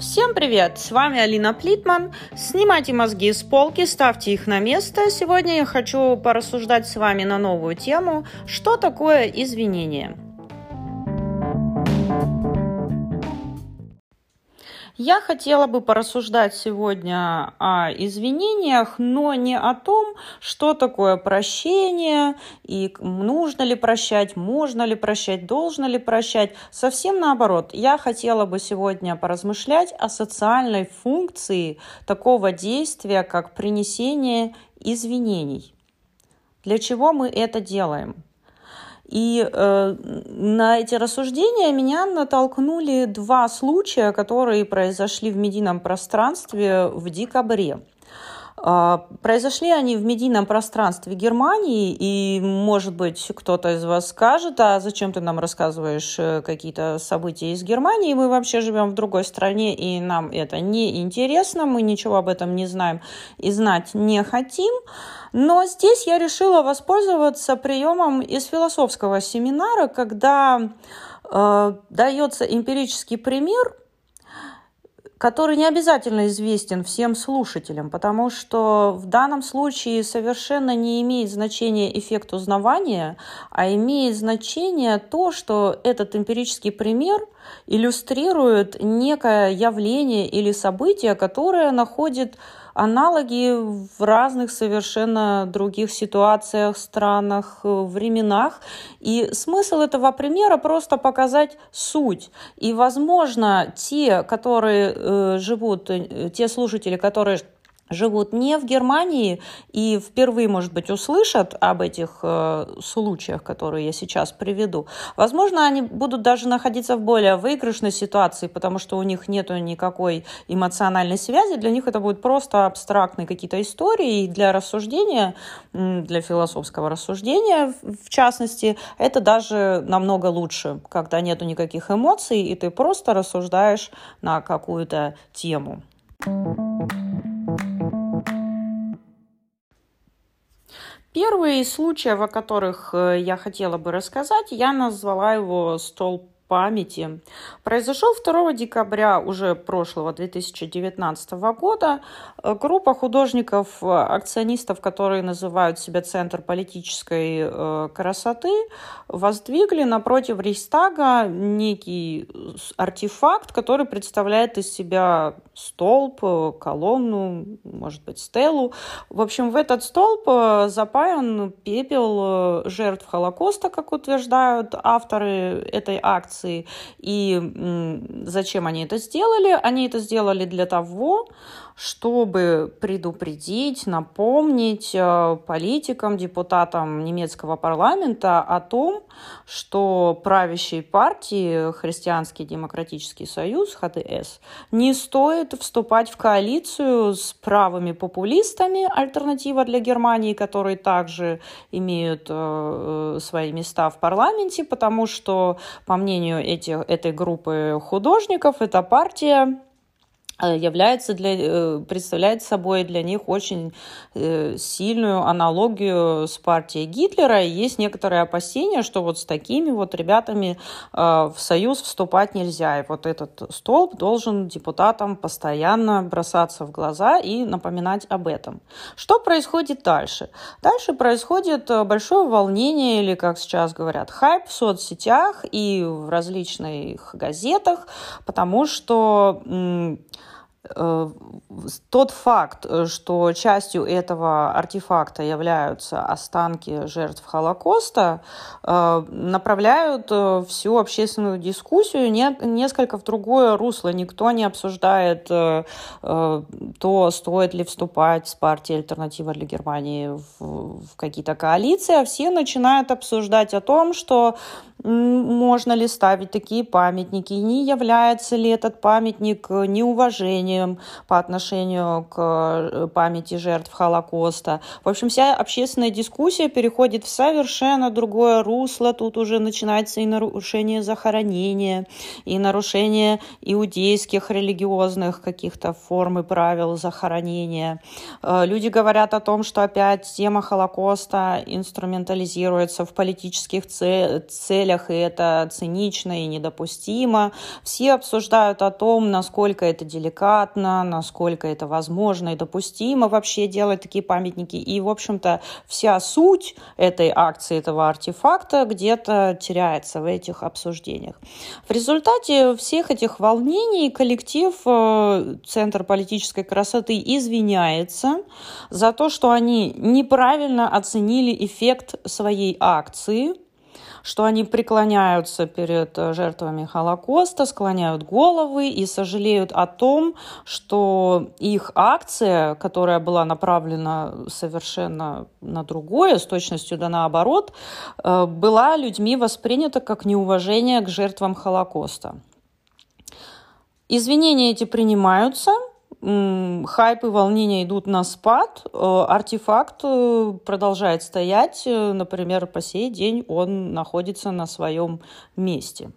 Всем привет! С вами Алина Плитман. Снимайте мозги с полки, ставьте их на место. Сегодня я хочу порассуждать с вами на новую тему «Что такое извинение?». Я хотела бы порассуждать сегодня о извинениях, но не о том, что такое прощение и нужно ли прощать, можно ли прощать, должно ли прощать. Совсем наоборот, я хотела бы сегодня поразмышлять о социальной функции такого действия, как принесение извинений. Для чего мы это делаем? И э, на эти рассуждения меня натолкнули два случая, которые произошли в медийном пространстве в декабре. А, произошли они в медийном пространстве Германии, и, может быть, кто-то из вас скажет, а зачем ты нам рассказываешь э, какие-то события из Германии? Мы вообще живем в другой стране, и нам это не интересно, мы ничего об этом не знаем и знать не хотим. Но здесь я решила воспользоваться приемом из философского семинара, когда э, дается эмпирический пример – который не обязательно известен всем слушателям, потому что в данном случае совершенно не имеет значения эффект узнавания, а имеет значение то, что этот эмпирический пример иллюстрирует некое явление или событие, которое находит аналоги в разных совершенно других ситуациях, странах, э, временах. И смысл этого примера просто показать суть. И, возможно, те, которые э, живут, э, те слушатели, которые живут не в Германии и впервые, может быть, услышат об этих э, случаях, которые я сейчас приведу, возможно, они будут даже находиться в более выигрышной ситуации, потому что у них нет никакой эмоциональной связи, для них это будет просто абстрактные какие-то истории, и для рассуждения, для философского рассуждения, в частности, это даже намного лучше, когда нету никаких эмоций, и ты просто рассуждаешь на какую-то тему. Из случаев, о которых э, я хотела бы рассказать, я назвала его «Столб памяти. Произошел 2 декабря уже прошлого 2019 года. Группа художников, акционистов, которые называют себя Центр политической э, красоты, воздвигли напротив Рейхстага некий артефакт, который представляет из себя столб, колонну, может быть, стелу. В общем, в этот столб э, запаян пепел э, жертв Холокоста, как утверждают авторы этой акции акции. И зачем они это сделали? Они это сделали для того, чтобы предупредить, напомнить э, политикам, депутатам немецкого парламента о том, что правящей партии Христианский демократический союз, ХДС, не стоит вступать в коалицию с правыми популистами, альтернатива для Германии, которые также имеют э, э, свои места в парламенте, потому что, по мнению этих, этой группы художников, эта партия является для, э, представляет собой для них очень э, сильную аналогию с партией Гитлера. И есть некоторые опасения, что вот с такими вот ребятами в союз вступать нельзя. И вот этот столб должен депутатам постоянно бросаться в глаза и напоминать об этом. Что происходит дальше? Дальше происходит большое волнение, или, как сейчас говорят, хайп в соцсетях и в различных газетах, потому что Э, тот факт, э, что частью этого артефакта являются останки жертв Холокоста, э, направляют всю общественную дискуссию несколько в другое русло. Никто не обсуждает то, стоит ли вступать с партией «Альтернатива для Германии» в какие-то коалиции, а все начинают обсуждать о том, что можно ли ставить такие памятники, не является ли этот памятник неуважением по отношению к э, памяти жертв Холокоста. В общем, вся общественная дискуссия переходит в совершенно другое русло. Тут уже начинается и нарушение захоронения, и нарушение иудейских религиозных каких-то форм и правил захоронения. Э, люди говорят о том, что опять тема Холокоста инструментализируется в политических целях, и это цинично и недопустимо. Все обсуждают о том, насколько это деликатно, насколько это возможно и допустимо вообще делать такие памятники. И, в общем-то, вся суть этой акции, этого артефакта где-то теряется в этих обсуждениях. В результате всех этих волнений коллектив э, Центр политической красоты извиняется за то, что они неправильно оценили эффект своей акции, что они преклоняются перед жертвами Холокоста, склоняют головы и сожалеют о том, что их акция, которая была направлена совершенно на другое, с точностью да наоборот, э, была людьми воспринята как неуважение к жертвам Холокоста. Извинения эти принимаются – хайп и волнения идут на спад, э, артефакт э, продолжает стоять, э, например, по сей день он находится на своем месте.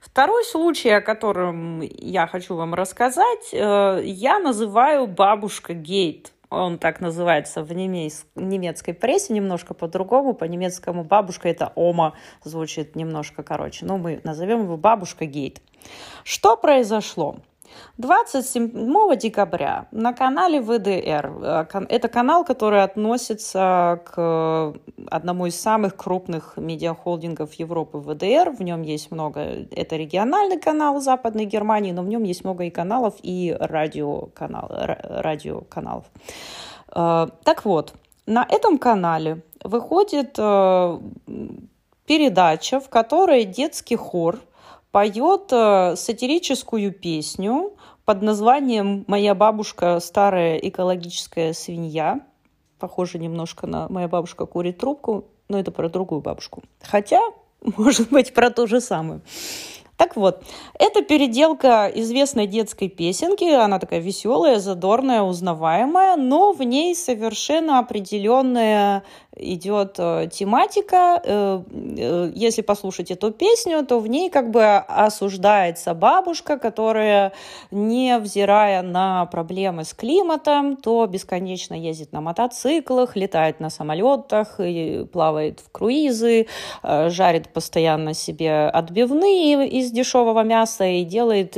Второй случай, о котором я хочу вам рассказать, я называю бабушка Гейт он так называется в немецкой прессе, немножко по-другому, по-немецкому бабушка это Ома, звучит немножко короче, но мы назовем его бабушка Гейт. Что произошло? 27 декабря на канале ВДР, э, это канал, который относится к одному из самых крупных медиахолдингов Европы ВДР, в нем есть много, это региональный канал Западной Германии, но в нем есть много и каналов, и радиоканал, радиоканалов. Э, так вот, на этом канале выходит э, передача, в которой детский хор – поет э, сатирическую песню под названием «Моя бабушка старая экологическая свинья». Похоже немножко на «Моя бабушка курит трубку», но это про другую бабушку. Хотя, может быть, про то же самое. Так вот, это переделка известной детской песенки. Она такая веселая, задорная, узнаваемая, но в ней совершенно определенная идет э, тематика. Э, э, если послушать эту песню, то в ней как бы осуждается бабушка, которая, невзирая на проблемы с климатом, то бесконечно ездит на мотоциклах, летает на самолетах, плавает в круизы, жарит постоянно себе отбивные из дешевого мяса и делает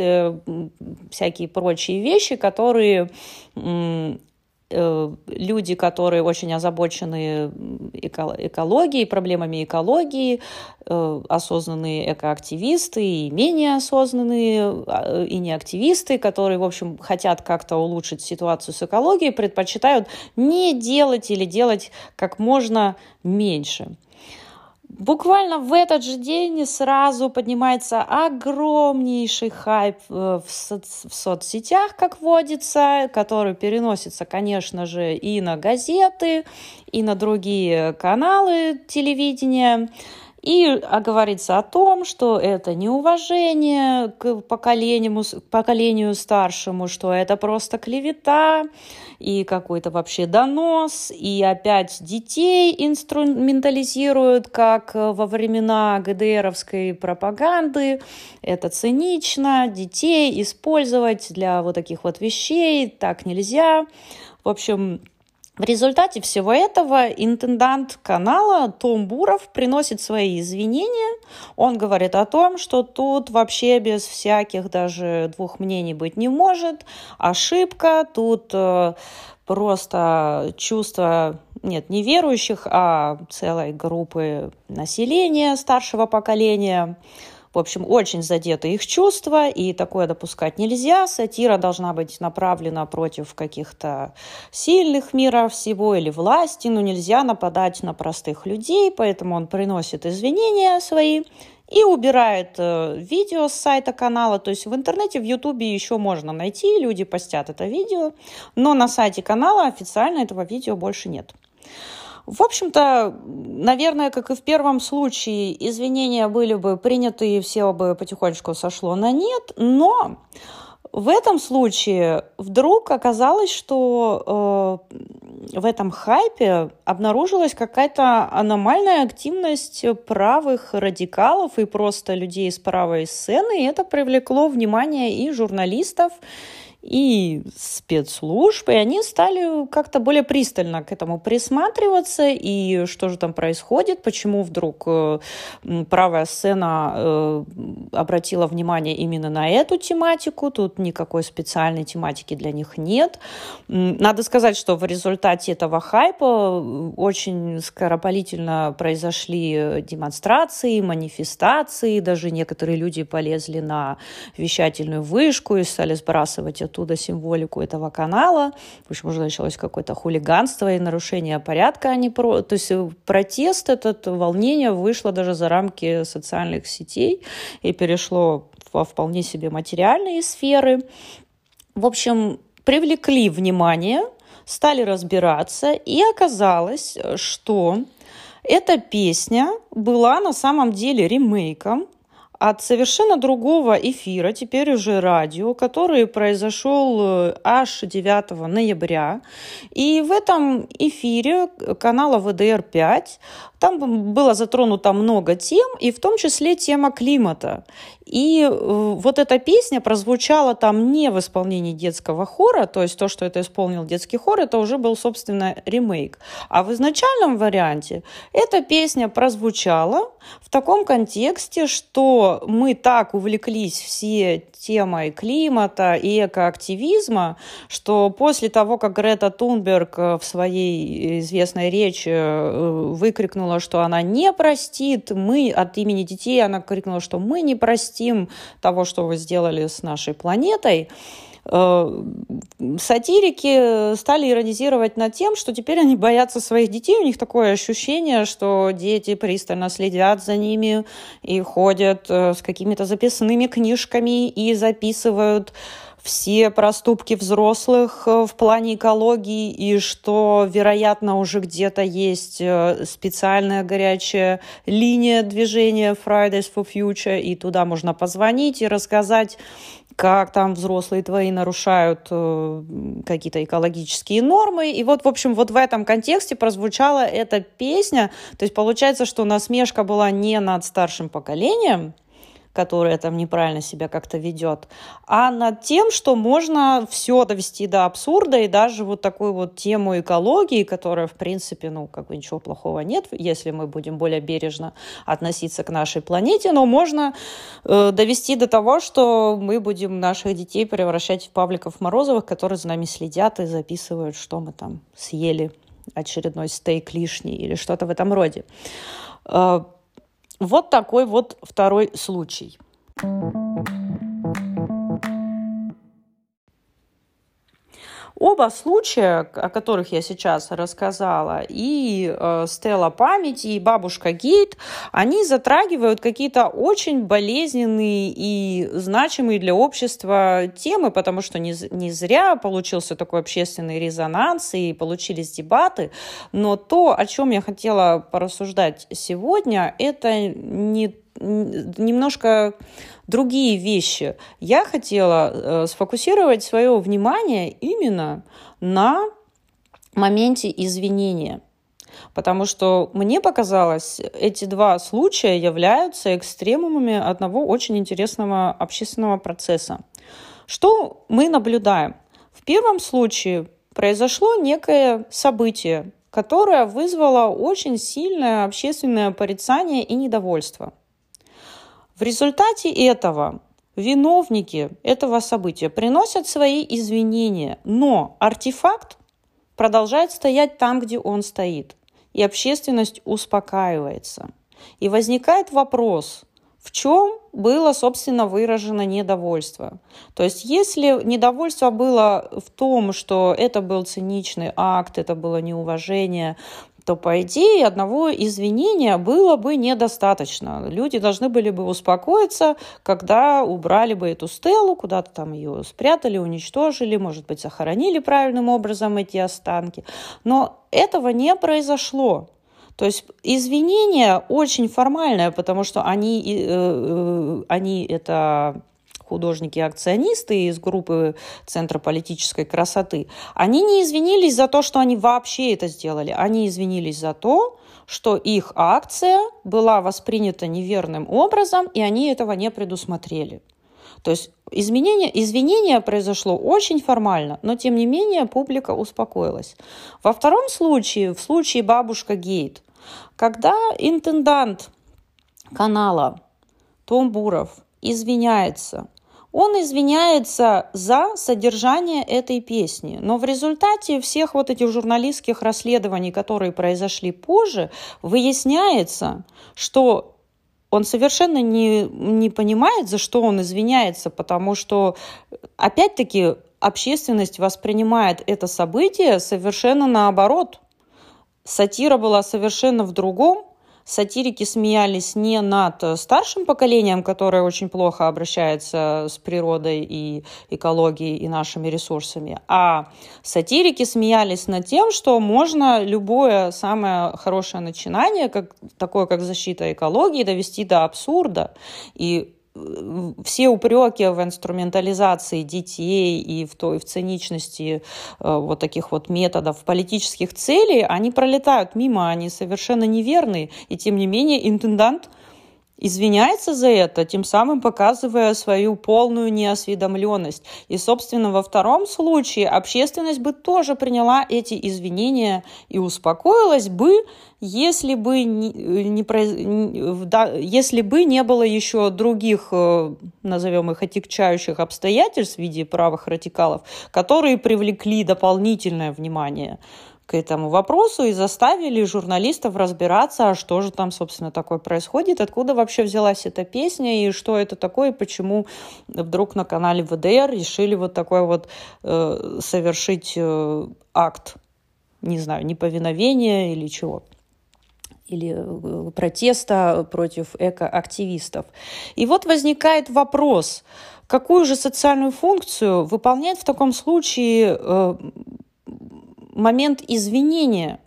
всякие прочие вещи, которые люди, которые очень озабочены экологией, проблемами экологии, э, осознанные экоактивисты и менее осознанные а, и не активисты, которые, в общем, хотят как-то улучшить ситуацию с экологией, предпочитают не делать или делать как можно меньше. Буквально в этот же день сразу поднимается огромнейший хайп э, в, со- в соцсетях, как водится, который переносится, конечно же, и на газеты, и на другие каналы телевидения. И говорится о том, что это неуважение к поколению, поколению старшему, что это просто клевета и какой-то вообще донос, и опять детей инструментализируют, как во времена ГДРовской пропаганды. Это цинично, детей использовать для вот таких вот вещей так нельзя. В общем, в результате всего этого интендант канала Том Буров приносит свои извинения. Он говорит о том, что тут вообще без всяких даже двух мнений быть не может. Ошибка, тут э, просто чувство, нет, не верующих, а целой группы населения старшего поколения – в общем, очень задеты их чувства, и такое допускать нельзя. Сатира должна быть направлена против каких-то сильных мира всего или власти, но нельзя нападать на простых людей, поэтому он приносит извинения свои и убирает э, видео с сайта канала. То есть в интернете, в Ютубе еще можно найти, люди постят это видео, но на сайте канала официально этого видео больше нет. В общем-то, наверное, как и в первом случае, извинения были бы приняты и все бы потихонечку сошло на нет, но в этом случае вдруг оказалось, что э, в этом хайпе обнаружилась какая-то аномальная активность правых радикалов и просто людей из правой сцены, и это привлекло внимание и журналистов, и спецслужб, и они стали как-то более пристально к этому присматриваться, и что же там происходит, почему вдруг э, правая сцена э, обратила внимание именно на эту тематику, тут никакой специальной тематики для них нет. Надо сказать, что в результате этого хайпа э, очень скоропалительно произошли демонстрации, манифестации, даже некоторые люди полезли на вещательную вышку и стали сбрасывать оттуда символику этого канала. В общем, уже началось какое-то хулиганство и нарушение порядка. Они про... То есть э, протест, это волнение вышло даже за рамки социальных сетей и перешло во вполне себе материальные сферы. В общем, привлекли внимание, стали разбираться, и оказалось, что эта песня была на самом деле ремейком от совершенно другого эфира, теперь уже радио, который произошел э, аж 9 ноября. И в этом эфире канала ВДР-5 там было затронуто много тем, и в том числе тема климата. И э, вот эта песня прозвучала там не в исполнении детского хора, то есть то, что это исполнил детский хор, это уже был, собственно, ремейк. А в изначальном варианте эта песня прозвучала в таком контексте, что мы так увлеклись все темой климата и экоактивизма, что после того, как Грета Тунберг э, в своей известной речи э, выкрикнула, что она не простит, мы от имени детей, она крикнула, что мы не простим того, что вы сделали с нашей планетой, сатирики стали иронизировать над тем, что теперь они боятся своих детей. У них такое ощущение, что дети пристально следят за ними и ходят с какими-то записными книжками и записывают все проступки взрослых э, в плане экологии и что, вероятно, уже где-то есть э, специальная горячая линия движения Fridays for Future, и туда можно позвонить и рассказать, как там взрослые твои нарушают э, какие-то экологические нормы. И вот, в общем, вот в этом контексте прозвучала эта песня. То есть получается, что насмешка была не над старшим поколением, которая там неправильно себя как-то ведет, а над тем, что можно все довести до абсурда и даже вот такую вот тему экологии, которая, в принципе, ну, как бы ничего плохого нет, если мы будем более бережно относиться к нашей планете, но можно э, довести до того, что мы будем наших детей превращать в Павликов Морозовых, которые за нами следят и записывают, что мы там съели очередной стейк лишний или что-то в этом роде. Вот такой вот второй случай. Оба случая, о которых я сейчас рассказала, и э, Стелла памяти, и бабушка Гейт, они затрагивают какие-то очень болезненные и значимые для общества темы, потому что не, не зря получился такой общественный резонанс и получились дебаты. Но то, о чем я хотела порассуждать сегодня, это не немножко другие вещи. Я хотела э, сфокусировать свое внимание именно на моменте извинения. Потому что мне показалось, эти два случая являются экстремумами одного очень интересного общественного процесса. Что мы наблюдаем? В первом случае произошло некое событие, которое вызвало очень сильное общественное порицание и недовольство – в результате этого виновники этого события приносят свои извинения, но артефакт продолжает стоять там, где он стоит, и общественность успокаивается. И возникает вопрос, в чем было, собственно, выражено недовольство. То есть, если недовольство было в том, что это был циничный акт, это было неуважение то, по идее, одного извинения было бы недостаточно. Люди должны были бы успокоиться, когда убрали бы эту стелу, куда-то там ее спрятали, уничтожили, может быть, захоронили правильным образом эти останки. Но этого не произошло. То есть извинения очень формальные, потому что они, э, э, они это художники-акционисты из группы Центра политической красоты, они не извинились за то, что они вообще это сделали. Они извинились за то, что их акция была воспринята неверным образом, и они этого не предусмотрели. То есть изменение, извинение произошло очень формально, но тем не менее публика успокоилась. Во втором случае, в случае бабушка Гейт, когда интендант канала Том Буров извиняется, он извиняется за содержание этой песни. Но в результате всех вот этих журналистских расследований, которые произошли позже, выясняется, что он совершенно не, не понимает, за что он извиняется, потому что, опять-таки, общественность воспринимает это событие совершенно наоборот. Сатира была совершенно в другом, сатирики смеялись не над старшим поколением, которое очень плохо обращается с природой и экологией и нашими ресурсами, а сатирики смеялись над тем, что можно любое самое хорошее начинание, как, такое как защита экологии, довести до абсурда. И все упреки в инструментализации детей и в той в циничности э, вот таких вот методов политических целей, они пролетают мимо, они совершенно неверны. И тем не менее интендант извиняется за это, тем самым показывая свою полную неосведомленность. И, собственно, во втором случае общественность бы тоже приняла эти извинения и успокоилась бы, если бы не, не, да, если бы не было еще других, э, назовем их, отягчающих обстоятельств в виде правых радикалов, которые привлекли дополнительное внимание к этому вопросу и заставили журналистов разбираться, а что же там, собственно, такое происходит, откуда вообще взялась эта песня и что это такое, и почему вдруг на канале ВДР решили вот такой вот э, совершить э, акт, не знаю, неповиновения или чего или э, протеста против экоактивистов. И вот возникает вопрос, какую же социальную функцию выполняет в таком случае э, момент извинения.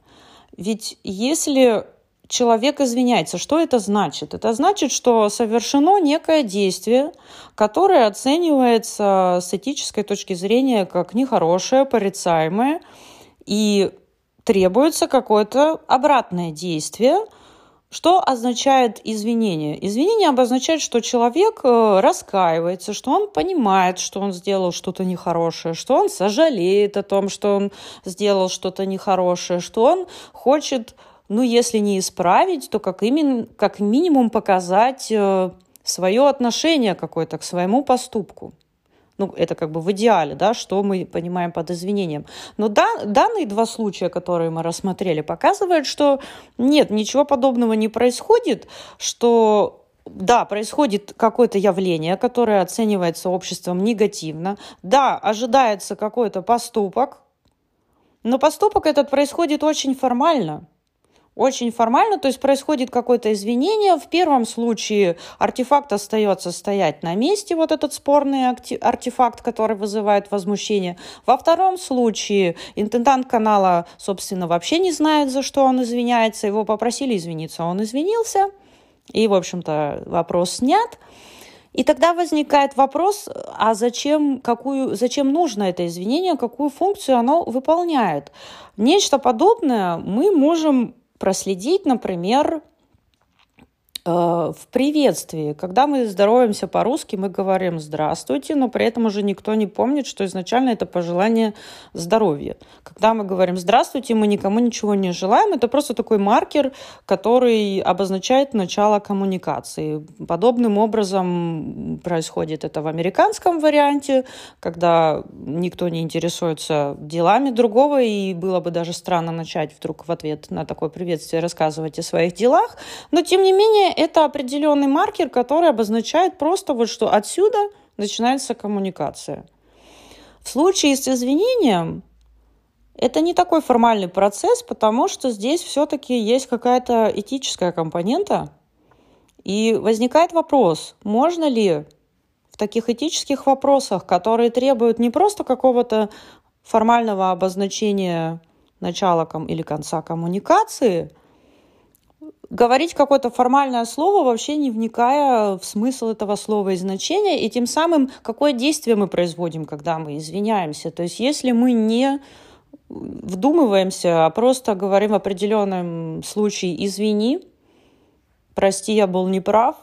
Ведь если человек извиняется, что это значит? Это значит, что совершено некое действие, которое оценивается с этической точки зрения как нехорошее, порицаемое, и требуется какое-то обратное действие – что означает извинение? Извинение обозначает, что человек э, раскаивается, что он понимает, что он сделал что-то нехорошее, что он сожалеет о том, что он сделал что-то нехорошее, что он хочет, ну, если не исправить, то как, именно, как минимум показать э, свое отношение какое-то к своему поступку. Ну, это как бы в идеале, да, что мы понимаем под извинением. Но да, данные два случая, которые мы рассмотрели, показывают, что нет, ничего подобного не происходит, что да, происходит какое-то явление, которое оценивается обществом негативно. Да, ожидается какой-то поступок, но поступок этот происходит очень формально – очень формально, то есть происходит какое-то извинение. В первом случае артефакт остается стоять на месте, вот этот спорный артефакт, который вызывает возмущение. Во втором случае интендант канала, собственно, вообще не знает, за что он извиняется. Его попросили извиниться, он извинился. И, в общем-то, вопрос снят. И тогда возникает вопрос, а зачем, какую, зачем нужно это извинение, какую функцию оно выполняет. Нечто подобное мы можем проследить, например, в приветствии. Когда мы здороваемся по-русски, мы говорим «здравствуйте», но при этом уже никто не помнит, что изначально это пожелание здоровья. Когда мы говорим «здравствуйте», мы никому ничего не желаем. Это просто такой маркер, который обозначает начало коммуникации. Подобным образом происходит это в американском варианте, когда никто не интересуется делами другого, и было бы даже странно начать вдруг в ответ на такое приветствие рассказывать о своих делах. Но, тем не менее, это определенный маркер, который обозначает просто вот, что отсюда начинается коммуникация. В случае с извинением это не такой формальный процесс, потому что здесь все-таки есть какая-то этическая компонента. И возникает вопрос, можно ли в таких этических вопросах, которые требуют не просто какого-то формального обозначения начала или конца коммуникации, говорить какое-то формальное слово, вообще не вникая в смысл этого слова и значения, и тем самым какое действие мы производим, когда мы извиняемся. То есть если мы не вдумываемся, а просто говорим в определенном случае «извини», «прости, я был неправ»,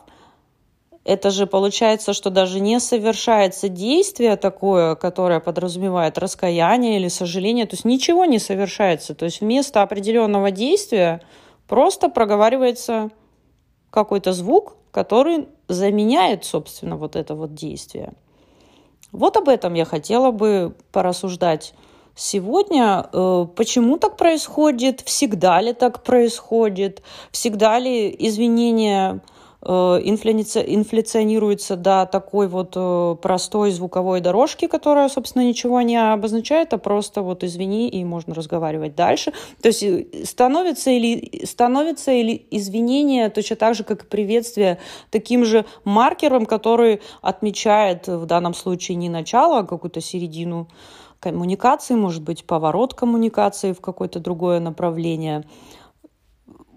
это же получается, что даже не совершается действие такое, которое подразумевает раскаяние или сожаление, то есть ничего не совершается. То есть вместо определенного действия просто проговаривается какой-то звук, который заменяет, собственно, вот это вот действие. Вот об этом я хотела бы порассуждать сегодня. Э, почему так происходит? Всегда ли так происходит? Всегда ли извинения инфляционируется до такой вот э, простой звуковой дорожки, которая, собственно, ничего не обозначает, а просто вот извини, и можно разговаривать дальше. То есть э, становится или, становится или извинение точно так же, как и приветствие, таким же маркером, который отмечает в данном случае не начало, а какую-то середину коммуникации, может быть, поворот коммуникации в какое-то другое направление –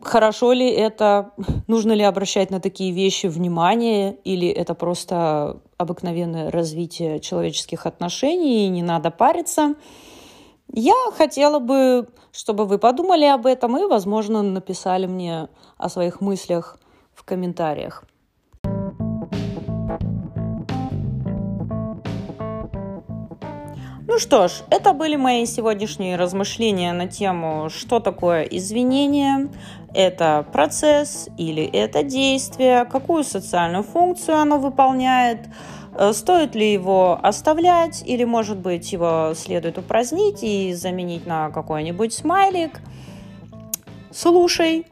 Хорошо ли это, нужно ли обращать на такие вещи внимание, или это просто обыкновенное развитие человеческих отношений, и не надо париться. Я хотела бы, чтобы вы подумали об этом и, возможно, написали мне о своих мыслях в комментариях. Ну что ж, это были мои сегодняшние размышления на тему, что такое извинение, это процесс или это действие, какую социальную функцию оно выполняет, э, стоит ли его оставлять или, может быть, его следует упразднить и заменить на какой-нибудь смайлик. Слушай,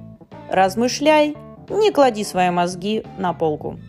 размышляй, не клади свои мозги на полку.